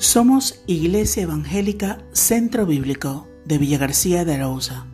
Somos Iglesia Evangélica Centro Bíblico de Villa García de Arauza.